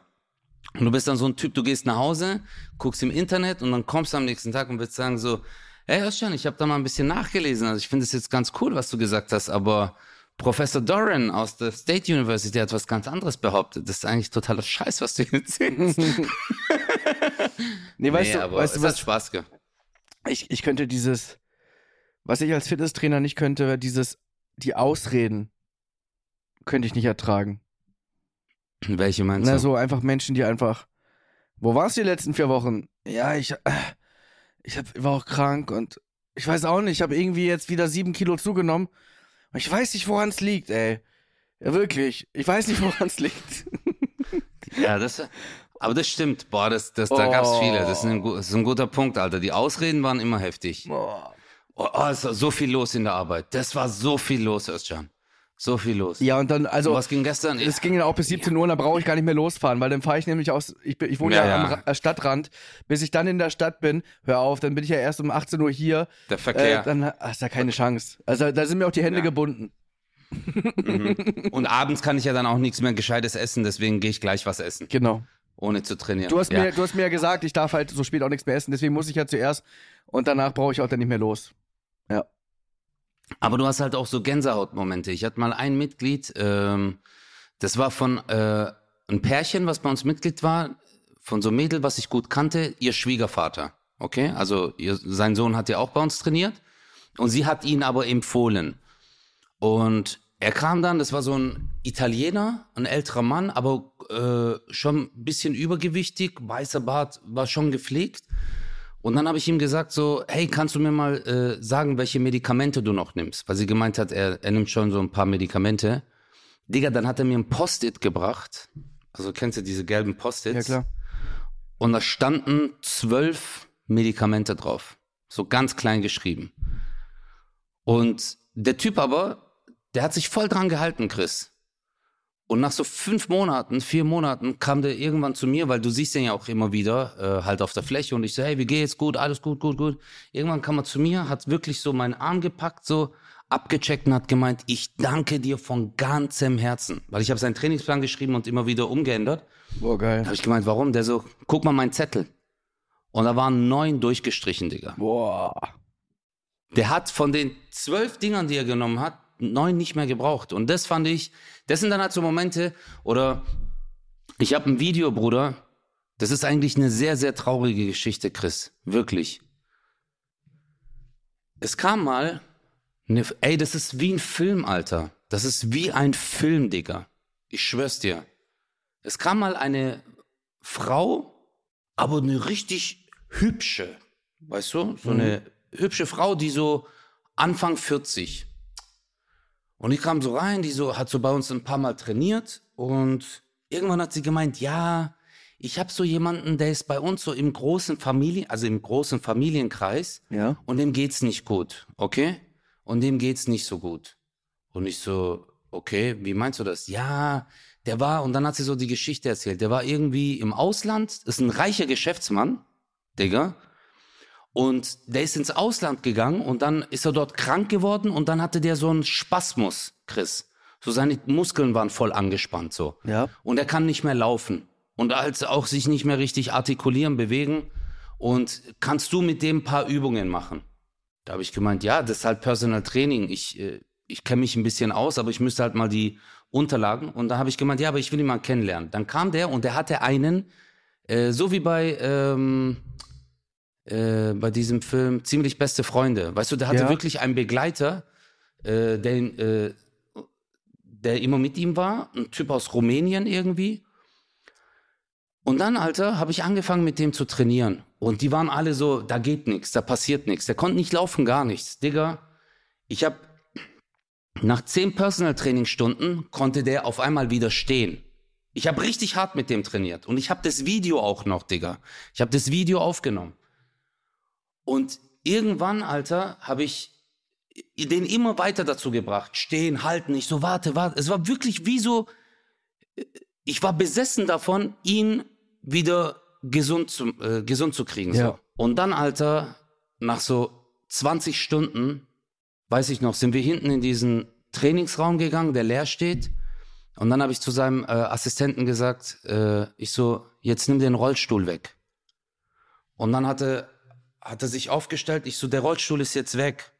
Und du bist dann so ein Typ, du gehst nach Hause, guckst im Internet und dann kommst du am nächsten Tag und willst sagen so, hey Özcan, ich habe da mal ein bisschen nachgelesen, also ich finde es jetzt ganz cool, was du gesagt hast, aber Professor Doran aus der State University hat was ganz anderes behauptet. Das ist eigentlich totaler Scheiß, was du hier erzählst. nee, weißt nee, du, aber weißt du es hat was? Spaß gemacht. Ich, ich könnte dieses, was ich als Fitnesstrainer nicht könnte, wäre dieses, die Ausreden könnte ich nicht ertragen. Welche meinst Na, du? so einfach Menschen, die einfach, wo warst du die letzten vier Wochen? Ja, ich, äh, ich hab, war auch krank und ich weiß auch nicht, ich habe irgendwie jetzt wieder sieben Kilo zugenommen. Ich weiß nicht, woran es liegt, ey. Ja, wirklich. Ich weiß nicht, woran es liegt. Ja, das, aber das stimmt. Boah, das, das, da gab's Oh. viele. Das ist, ein, das ist ein guter Punkt, Alter. Die Ausreden waren immer heftig. Boah. Oh, oh, es war so viel los in der Arbeit. Das war so viel los, Özcan. So viel los. Ja, und dann, Und also, was ging gestern? es ging dann auch bis 17 Uhr und dann brauche ich gar nicht mehr losfahren, weil dann fahre ich nämlich aus, ich, ich wohne ja, Ja, am ja. Äh, Stadtrand, bis ich dann in der Stadt bin, hör auf, dann bin ich ja erst um 18 Uhr hier, der Verkehr. äh, dann ach, ist da keine Chance. Also da sind mir auch die Hände Ja. gebunden. Und abends kann ich ja dann auch nichts mehr Gescheites essen, deswegen gehe ich gleich was essen, Genau. Ohne zu trainieren. Du hast, ja. mir, du hast mir ja gesagt, ich darf halt so spät auch nichts mehr essen, deswegen muss ich ja zuerst und danach brauche ich auch dann nicht mehr los. Aber du hast halt auch so Gänsehautmomente. Ich hatte mal ein Mitglied, ähm, das war von äh, ein Pärchen, was bei uns Mitglied war, von so einem Mädel, was ich gut kannte, ihr Schwiegervater. Okay, also ihr, sein Sohn hat ja auch bei uns trainiert und sie hat ihn aber empfohlen. Und er kam dann, das war so ein Italiener, ein älterer Mann, aber äh, schon ein bisschen übergewichtig, weißer Bart, war schon gepflegt. Und dann habe ich ihm gesagt so, hey, kannst du mir mal äh, sagen, welche Medikamente du noch nimmst? Weil sie gemeint hat, er, er nimmt schon so ein paar Medikamente. Digga, dann hat er mir ein Post-it gebracht. Also kennst du diese gelben Post-its? Ja, klar. Und da standen zwölf Medikamente drauf. So ganz klein geschrieben. Und der Typ aber, der hat sich voll dran gehalten, Chris. Und nach so fünf Monaten, vier Monaten kam der irgendwann zu mir, weil du siehst den ja auch immer wieder, äh, halt auf der Fläche und ich so, hey, wie geht's? Gut, alles gut, gut, gut. Irgendwann kam er zu mir, hat wirklich so meinen Arm gepackt, so abgecheckt und hat gemeint, ich danke dir von ganzem Herzen. Weil ich habe seinen Trainingsplan geschrieben und immer wieder umgeändert. Boah, geil. Da habe ich gemeint, warum? Der so, guck mal meinen Zettel. Und da waren neun durchgestrichen, Digga. Boah. Der hat von den zwölf Dingern, die er genommen hat, neun nicht mehr gebraucht. Und das fand ich, das sind dann halt so Momente, oder ich habe ein Video, Bruder, das ist eigentlich eine sehr, sehr traurige Geschichte, Chris. Wirklich. Es kam mal, eine, ey, das ist wie ein Film, Alter. Das ist wie ein Film, Digga. Ich schwör's dir. Es kam mal eine Frau, aber eine richtig hübsche, weißt du? So eine hübsche Frau, die so Anfang 40. Und ich kam so rein, die so, hat so bei uns ein paar Mal trainiert und irgendwann hat sie gemeint, ja, ich habe so jemanden, der ist bei uns so im großen Familien, also im großen Familienkreis Ja. und dem geht's nicht gut, okay? Und dem geht's nicht so gut. Und ich so, okay, wie meinst du das? Ja, der war, und dann hat sie so die Geschichte erzählt, der war irgendwie im Ausland, ist ein reicher Geschäftsmann, Digga, und der ist ins Ausland gegangen und dann ist er dort krank geworden und dann hatte der so einen Spasmus, Chris. So seine Muskeln waren voll angespannt so. Ja. Und er kann nicht mehr laufen. Und als auch sich nicht mehr richtig artikulieren, bewegen. Und kannst du mit dem ein paar Übungen machen? Da habe ich gemeint, ja, das ist halt Personal Training. Ich, äh, ich kenne mich ein bisschen aus, aber ich müsste halt mal die Unterlagen. Und da habe ich gemeint, ja, aber ich will ihn mal kennenlernen. Dann kam der und der hatte einen, äh, so wie bei, ähm, äh, bei diesem Film Ziemlich beste Freunde. Weißt du, der hatte Ja. wirklich einen Begleiter, äh, der, äh, der immer mit ihm war, ein Typ aus Rumänien irgendwie. Und dann, Alter, habe ich angefangen mit dem zu trainieren. Und die waren alle so, da geht nichts, da passiert nichts. Der konnte nicht laufen, gar nichts. Digga, ich habe nach zehn Personal Trainingstunden konnte der auf einmal wieder stehen. Ich habe richtig hart mit dem trainiert. Und ich habe das Video auch noch, Digga. Ich habe das Video aufgenommen. Und irgendwann, Alter, habe ich den immer weiter dazu gebracht. Stehen, halten. Ich so, warte, warte. Es war wirklich wie so, ich war besessen davon, ihn wieder gesund zu, äh, gesund zu kriegen. Ja. So. Und dann, Alter, nach so 20 Stunden, weiß ich noch, sind wir hinten in diesen Trainingsraum gegangen, der leer steht. Und dann habe ich zu seinem äh, Assistenten gesagt, äh, ich so, jetzt nimm den Rollstuhl weg. Und dann hatte, hat er sich aufgestellt, ich so, der Rollstuhl ist jetzt weg.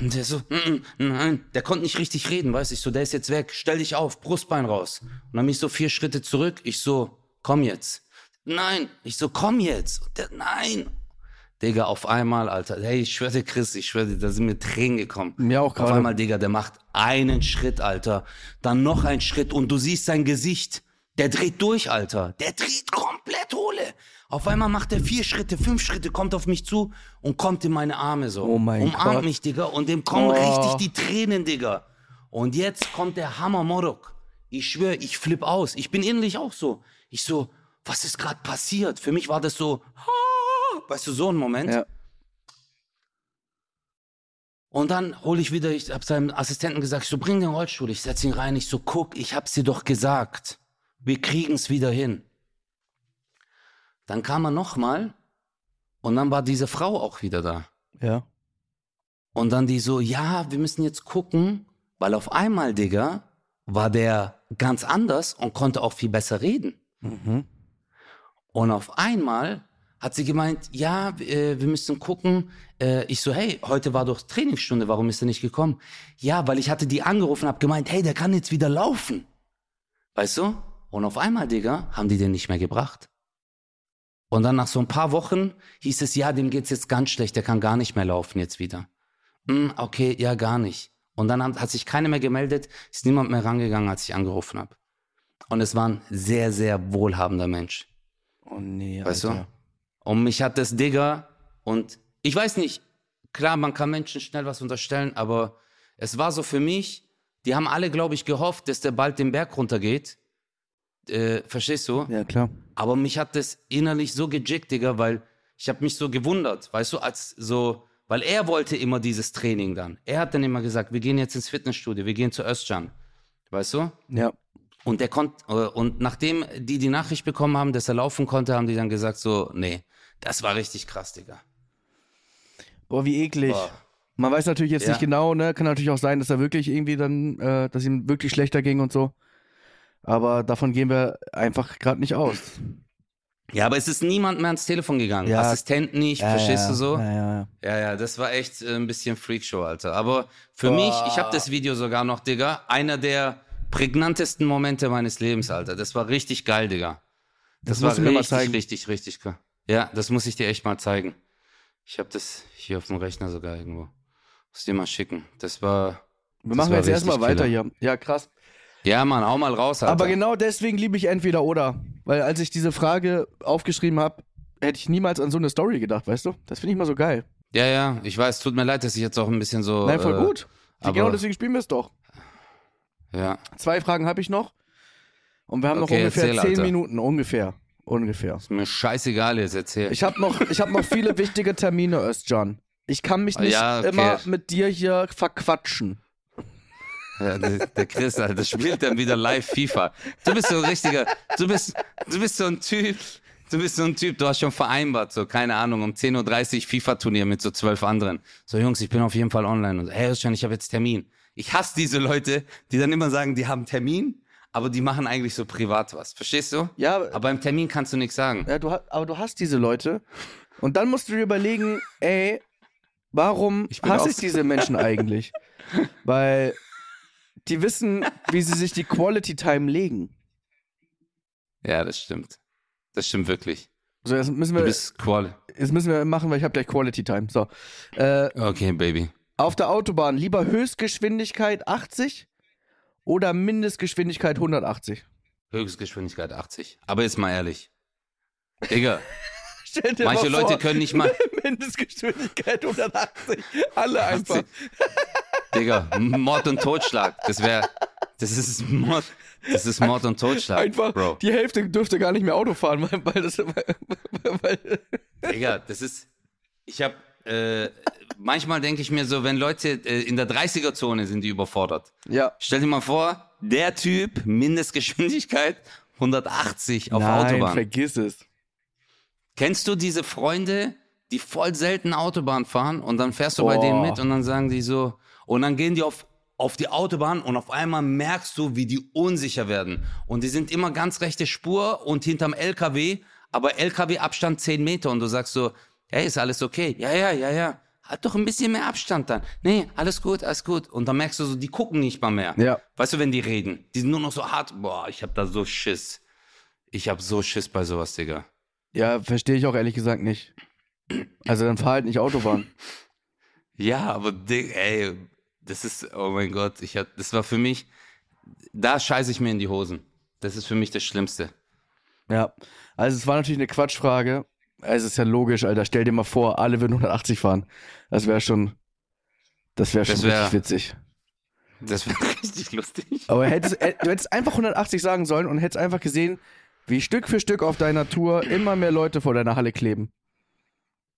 Und der so, "Mm, mm, nein, der konnte nicht richtig reden, weißt du, ich so, der ist jetzt weg, stell dich auf, Brustbein raus. Und dann bin ich so vier Schritte zurück, ich so, komm jetzt. Nein, ich so, komm jetzt. Und der, nein. Digga, auf einmal, Alter, hey, ich schwöre dir, Chris, ich schwöre dir, da sind mir Tränen gekommen. Mir auch Auf gerade. einmal, Digga, der macht einen Schritt, Alter. Dann noch einen Schritt und du siehst sein Gesicht. Der dreht durch, Alter. Der dreht komplett hohle. Auf einmal macht er vier Schritte, fünf Schritte, kommt auf mich zu und kommt in meine Arme so. Oh mein Umarmt Gott. mich, Digga. Und dem kommen Oh. richtig die Tränen, Digga. Und jetzt kommt der Hammer Morok. Ich schwöre, ich flipp aus. Ich bin innerlich auch so. Ich so, was ist gerade passiert? Für mich war das so, weißt du, so ein Moment. Ja. Und dann hole ich wieder, ich habe seinem Assistenten gesagt, ich so, bring den Rollstuhl, ich setz ihn rein, ich so, guck, ich hab's dir doch gesagt. Wir kriegen's wieder hin. Dann kam er nochmal und dann war diese Frau auch wieder da. Ja. Und dann die so, ja, wir müssen jetzt gucken, weil auf einmal, Digga, war der ganz anders und konnte auch viel besser reden. Mhm. Und auf einmal hat sie gemeint, ja, äh, wir müssen gucken. Äh, ich so, hey, heute war doch Trainingsstunde, warum ist er nicht gekommen? Ja, weil ich hatte die angerufen, hab gemeint, hey, der kann jetzt wieder laufen. Weißt du? Und auf einmal, Digga, haben die den nicht mehr gebracht. Und dann nach so ein paar Wochen hieß es, ja, dem geht's jetzt ganz schlecht, der kann gar nicht mehr laufen jetzt wieder. Hm, okay, ja, gar nicht. Und dann hat, hat sich keiner mehr gemeldet, ist niemand mehr rangegangen, als ich angerufen habe. Und es war ein sehr, sehr wohlhabender Mensch. Oh nee, Weißt Alter. du? Und mich hat das Digger und ich weiß nicht, klar, man kann Menschen schnell was unterstellen, aber es war so für mich, die haben alle, glaube ich, gehofft, dass der bald den Berg runtergeht. Äh, verstehst du? Ja, klar. Aber mich hat das innerlich so gejickt, Digga, weil ich habe mich so gewundert, weißt du, als so, weil er wollte immer dieses Training dann. Er hat dann immer gesagt, wir gehen jetzt ins Fitnessstudio, wir gehen zu Özcan. Weißt du? Ja. Und der konnte, und nachdem die die Nachricht bekommen haben, dass er laufen konnte, haben die dann gesagt so, nee, das war richtig krass, Digga. Boah, wie eklig. Boah. Man weiß natürlich jetzt Ja. nicht genau, ne? Kann natürlich auch sein, dass er wirklich irgendwie dann, äh, dass ihm wirklich schlechter ging und so. Aber davon gehen wir einfach gerade nicht aus. Ja, aber es ist niemand mehr ans Telefon gegangen. Ja. Assistent nicht, Ja, verstehst ja, du so? Ja, ja, ja. Ja, ja, das war echt äh, ein bisschen Freakshow, Alter. Aber für Boah. mich, ich habe das Video sogar noch, Digga, einer der prägnantesten Momente meines Lebens, Alter. Das war richtig geil, Digga. Das, Das war du mir mal richtig, zeigen. richtig, richtig geil. Ja, das muss ich dir echt mal zeigen. Ich habe das hier auf dem Rechner sogar irgendwo. Muss dir mal schicken. Das war. Wir Das machen war jetzt erstmal richtig weiter hier. Ja, krass. Ja, Mann, auch mal raus, Alter. Aber genau deswegen liebe ich entweder oder. Weil als ich diese Frage aufgeschrieben habe, hätte ich niemals an so eine Story gedacht, weißt du? Das finde ich mal so geil. Ja, ja, ich weiß, tut mir leid, dass ich jetzt auch ein bisschen so. Nein, voll äh, gut. aber- Genau deswegen spielen wir es doch. Ja, Zwei Fragen habe ich noch. Und wir haben Okay, noch ungefähr erzähl, zehn Alter. Minuten. Ungefähr. Ungefähr. ist mir scheißegal jetzt, erzähl. Ich habe noch, ich hab noch viele wichtige Termine, Özcan. Ich kann mich nicht Ja, okay. immer mit dir hier verquatschen. Ja, der, der Chris, Alter, spielt dann wieder live FIFA. Du bist so ein richtiger, du bist, du bist so ein Typ, du bist so ein Typ, du hast schon vereinbart, so, keine Ahnung, um 10.30 Uhr FIFA-Turnier mit so zwölf anderen. So, Jungs, ich bin auf jeden Fall online. Und so, hey, Özcan, ich habe jetzt Termin. Ich hasse diese Leute, die dann immer sagen, die haben Termin, aber die machen eigentlich so privat was. Verstehst du? Ja, Aber beim Termin kannst du nichts sagen. ja du, aber du hast diese Leute. Und dann musst du dir überlegen, ey, warum Ich hasse ich diese Menschen eigentlich? Weil die wissen, wie sie sich die Quality Time legen. Ja, das stimmt. Das stimmt wirklich. So, jetzt müssen Du wir, bist qual. jetzt müssen wir machen, weil ich habe gleich Quality Time. So. Äh, Okay, Baby. auf der Autobahn lieber Höchstgeschwindigkeit 80 oder Mindestgeschwindigkeit 180? Höchstgeschwindigkeit 80. Aber jetzt mal ehrlich. Digga, manche mal vor, Leute können nicht mal. Mindestgeschwindigkeit 180. Alle einfach. Digga, Mord und Totschlag. Das wäre. Das ist Mord. Das ist Mord und Totschlag. Einfach, Bro. die Hälfte dürfte gar nicht mehr Auto fahren, weil, weil das. Weil, weil, Digga, das ist. Ich hab. Äh, manchmal denke ich mir so, wenn Leute äh, in der 30er-Zone sind, die überfordert. ja. Stell dir mal vor, der Typ, Mindestgeschwindigkeit 180 auf Nein, Autobahn. vergiss es. Kennst du diese Freunde, die voll selten Autobahn fahren und dann fährst du bei Boah. denen mit und dann sagen die so, und dann gehen die auf, auf die Autobahn und auf einmal merkst du, wie die unsicher werden. Und die sind immer ganz rechte Spur und hinterm LKW, aber LKW-Abstand 10 Meter und du sagst so, hey, ist alles okay? Ja, ja, ja, ja. Halt doch ein bisschen mehr Abstand dann. Nee, alles gut, alles gut. Und dann merkst du so, die gucken nicht mal mehr. Ja. Weißt du, wenn die reden, die sind nur noch so hart. Boah, ich hab da so Schiss. Ich hab so Schiss bei sowas, Digga. Ja, verstehe ich auch ehrlich gesagt nicht. Also dann fahr halt nicht Autobahn. Ja, aber Dick, ey, das ist, oh mein Gott, ich hab, das war für mich, da scheiße ich mir in die Hosen. Das ist für mich das Schlimmste. Ja. Also es war natürlich eine Quatschfrage. Es ist ja logisch, Alter. Stell dir mal vor, alle würden 180 fahren. Das wäre schon. Das wäre schon Das wär- richtig witzig. Das wäre richtig lustig. Aber hättest, äh, du hättest einfach 180 sagen sollen und hättest einfach gesehen, wie Stück für Stück auf deiner Tour immer mehr Leute vor deiner Halle kleben.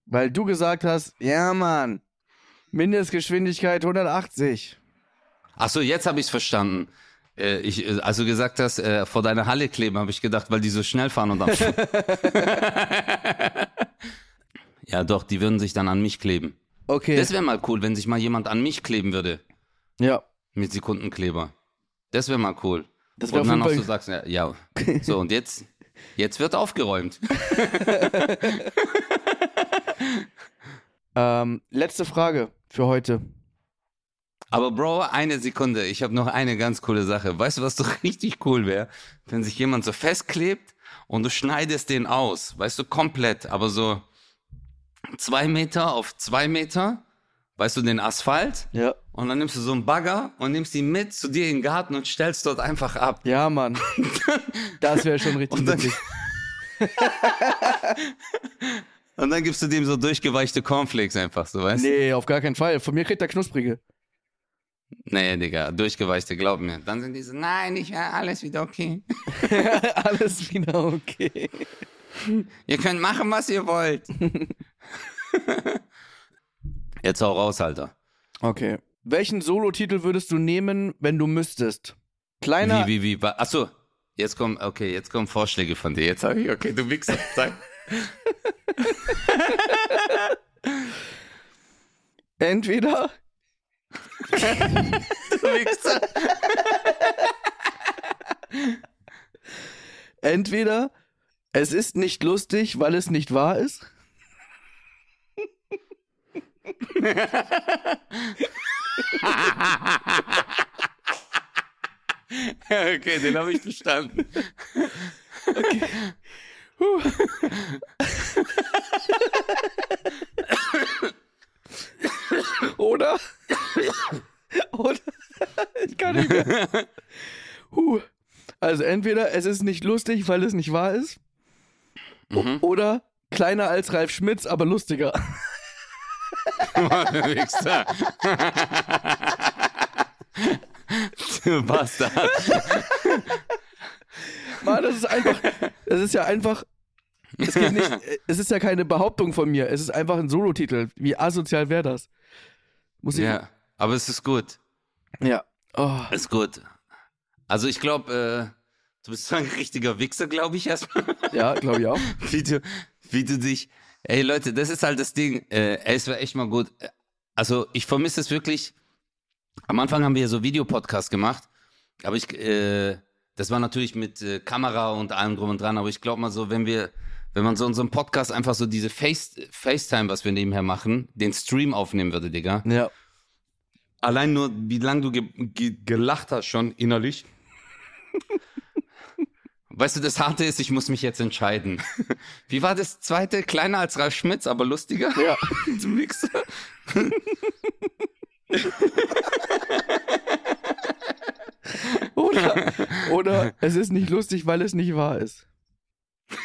Weil du gesagt hast, ja Mann, Mindestgeschwindigkeit 180. Achso, jetzt habe ich es verstanden. Äh, ich, als du gesagt hast, äh, vor deiner Halle kleben, habe ich gedacht, weil die so schnell fahren und dann. ja, doch, die würden sich dann an mich kleben. Okay. Das wäre mal cool, wenn sich mal jemand an mich kleben würde. ja. Mit Sekundenkleber. Das wäre mal cool. Das und dann auch Fall- so sagst, ja, ja. So, und jetzt, jetzt wird aufgeräumt. Ähm, letzte Frage für heute. Aber Bro, eine Sekunde. Ich habe noch eine ganz coole Sache. Weißt du, was doch richtig cool wäre? Wenn sich jemand so festklebt und du schneidest den aus. Weißt du, komplett. Aber so zwei Meter auf zwei Meter. Weißt du, den Asphalt. Ja. Und dann nimmst du so einen Bagger und nimmst ihn mit zu dir in den Garten und stellst dort einfach ab. Ja, Mann. Das wäre schon richtig Und dann-. Und dann gibst du dem so durchgeweichte Cornflakes einfach, so weißt du? Nee, auf gar keinen Fall. Von mir kriegt er knusprige. Nee, Digga, durchgeweichte, glaub mir. Dann sind die so, nein, ich ja alles wieder okay. Alles wieder okay. Ihr könnt machen, was ihr wollt. Jetzt hau raus, Alter. Okay. Welchen Solo-Titel würdest du nehmen, wenn du müsstest? Kleiner. Wie, wie, wie? Achso, jetzt kommen, okay, jetzt kommen Vorschläge von dir. Jetzt habe ich, okay, du Wichser, sag. Entweder. Du Wichser. Entweder es ist nicht lustig, weil es nicht wahr ist. okay, den habe ich verstanden. Oder? Oder? Ich kann nicht mehr. Huh. Also entweder es ist nicht lustig, weil es nicht wahr ist. Mhm. Oder kleiner als Ralf Schmitz, aber lustiger. Wichser. du Bastard. Mann, das ist einfach. Das ist ja einfach. Es, geht nicht, es ist ja keine Behauptung von mir. Es ist einfach ein Solotitel. Wie asozial wäre das? Muss ich. Ja, aber es ist gut. ja. Oh. Ist gut. Also ich glaube, äh, du bist ein richtiger Wichser, glaube ich erstmal. Ja, glaube ich auch. wie du, wie du dich. Ey Leute, das ist halt das Ding. Äh, ey, es war echt mal gut. Also ich vermisse es wirklich. Am Anfang haben wir so Videopodcast gemacht, aber ich, äh, das war natürlich mit äh, Kamera und allem drum und dran. Aber ich glaube mal so, wenn wir, wenn man so unseren Podcast einfach so diese Face, FaceTime, was wir nebenher machen, den Stream aufnehmen würde, Digga. Ja. Allein nur, wie lange du ge ge gelacht hast schon innerlich. Weißt du, das Harte ist, ich muss mich jetzt entscheiden. Wie war das zweite? Kleiner als Ralf Schmitz, aber lustiger? Ja. Du Wichser. Oder, es ist nicht lustig, weil es nicht wahr ist.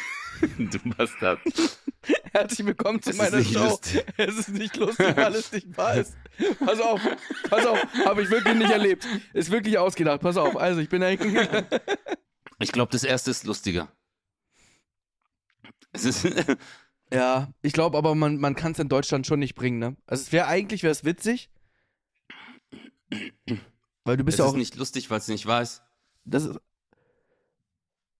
Du Bastard. Herzlich willkommen zu Es ist meiner Show. lustig. Es ist nicht lustig, weil es nicht wahr ist. Pass auf, pass auf, habe ich wirklich nicht erlebt. Ist wirklich ausgedacht. Pass auf. Also, ich bin eigentlich. Ich glaube, das erste ist lustiger. Es ist, Ja, ich glaube aber, man, man kann es in Deutschland schon nicht bringen, ne? Also, es wäre eigentlich wär's witzig. Weil du bist es ja ist auch. nicht lustig, weil es nicht weiß. Das ist.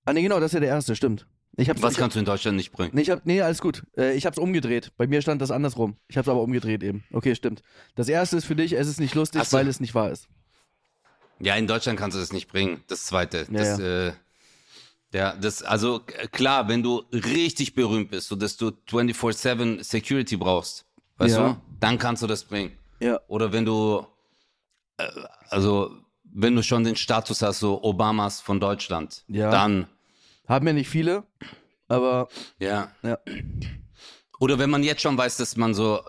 Ah, nee, genau, das ist ja der erste, stimmt. Ich hab's, Was ich, kannst du in Deutschland nicht bringen? Nee, ich hab, nee, alles gut. Äh, ich hab's umgedreht. Bei mir stand das andersrum. Ich hab's aber umgedreht eben. Okay, stimmt. Das erste ist für dich, es ist nicht lustig, so. weil es nicht wahr ist. Ja, in Deutschland kannst du das nicht bringen. Das zweite. Das, Ja, Äh, der, das, also klar, wenn du richtig berühmt bist, so dass du 24-7 Security brauchst, weißt Ja. du, dann kannst du das bringen. Ja. Oder wenn du, äh, also wenn du schon den Status hast, so Obamas von Deutschland, Ja. dann, Haben ja nicht viele, aber ja. ja. Oder wenn man jetzt schon weiß, dass man so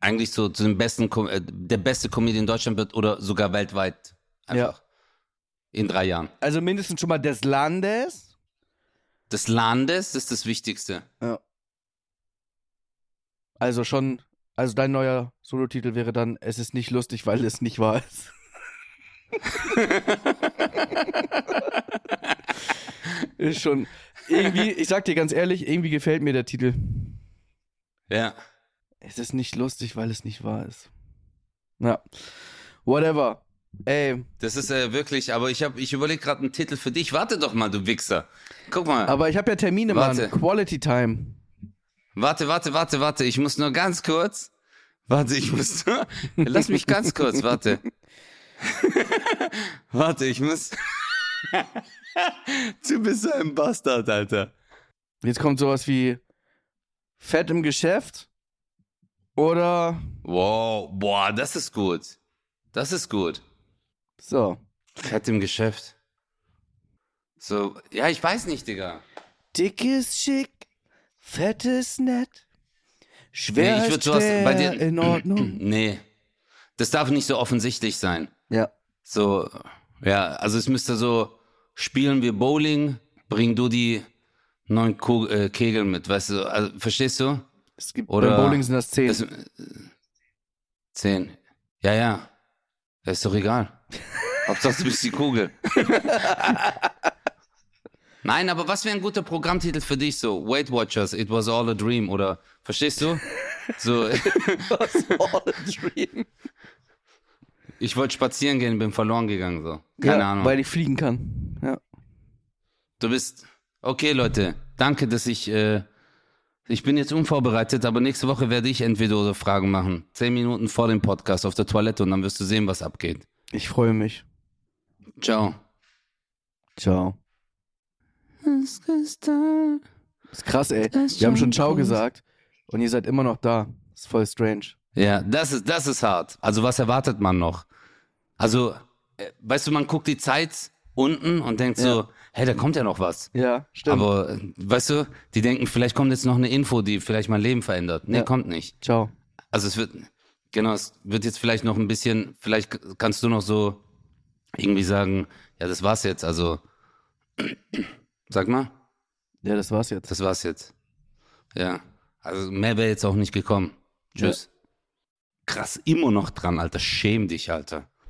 eigentlich so zu dem besten, äh, der beste Comedian in Deutschland wird oder sogar weltweit einfach. In drei Jahren. Also mindestens schon mal des Landes. Des Landes ist das Wichtigste. Ja. Also schon, also dein neuer Solotitel wäre dann, es ist nicht lustig, weil es nicht wahr ist. Ist schon. Irgendwie, ich sag dir ganz ehrlich, irgendwie gefällt mir der Titel. Ja. Es ist nicht lustig, weil es nicht wahr ist. Ja. Whatever. Ey, Das ist äh, wirklich, aber ich habe, ich überlege gerade einen Titel für dich. Warte doch mal, du Wichser. Guck mal. aber ich habe ja Termine, Warte. Mann. Quality Time. Warte, warte, warte, warte. Ich muss nur ganz kurz. Warte, ich muss nur. Lass mich ganz kurz, warte. warte, ich muss. du bist so ein Bastard, Alter. Jetzt kommt sowas wie Fett im Geschäft oder Wow, boah, das ist gut. Das ist gut. so. Fett im Geschäft. So, ja, ich weiß nicht, Digga. Dick ist schick, fett ist nett. Schwer Nee, ich ist sowas bei dir- in Ordnung. Nee. Das darf nicht so offensichtlich sein. Ja. So, ja, also es müsste so, spielen wir Bowling, bring du die neun Ku äh, Kegel mit, weißt du, also, verstehst du? Es gibt Oder- beim Bowling sind das zehn. Das, äh, zehn. Ja, ja. Das ist doch egal. Hauptsache du bist die Kugel. Nein, aber was wäre ein guter Programmtitel für dich so? Weight Watchers, It Was All a Dream oder, verstehst du? So, All a dream. Ich wollte spazieren gehen, bin verloren gegangen, so. Keine ja, Ahnung. Weil ich fliegen kann. Ja. Du bist. Okay, Leute. Danke, dass ich. Äh, ich bin jetzt unvorbereitet, aber nächste Woche werde ich entweder oder Fragen machen. Zehn Minuten vor dem Podcast auf der Toilette und dann wirst du sehen, was abgeht. Ich freue mich. Ciao. Ciao. Ist krass, ey. Wir haben schon Ciao gesagt und ihr seid immer noch da. Ist voll strange. Ja, das ist, das ist hart. Also, was erwartet man noch? Also, äh, weißt du, man guckt die Zeit unten und denkt so, hey, da kommt ja noch was. Ja, stimmt. Aber, äh, weißt du, die denken, vielleicht kommt jetzt noch eine Info, die vielleicht mein Leben verändert. Nee, Ja. kommt nicht. Ciao. Also es wird, genau, es wird jetzt vielleicht noch ein bisschen, vielleicht kannst du noch so irgendwie sagen, ja, das war's jetzt. Also, sag mal, Ja, das war's jetzt. das war's jetzt. Ja, also mehr wäre jetzt auch nicht gekommen. Tschüss. Krass, immer noch dran, Alter. Schäm dich, Alter.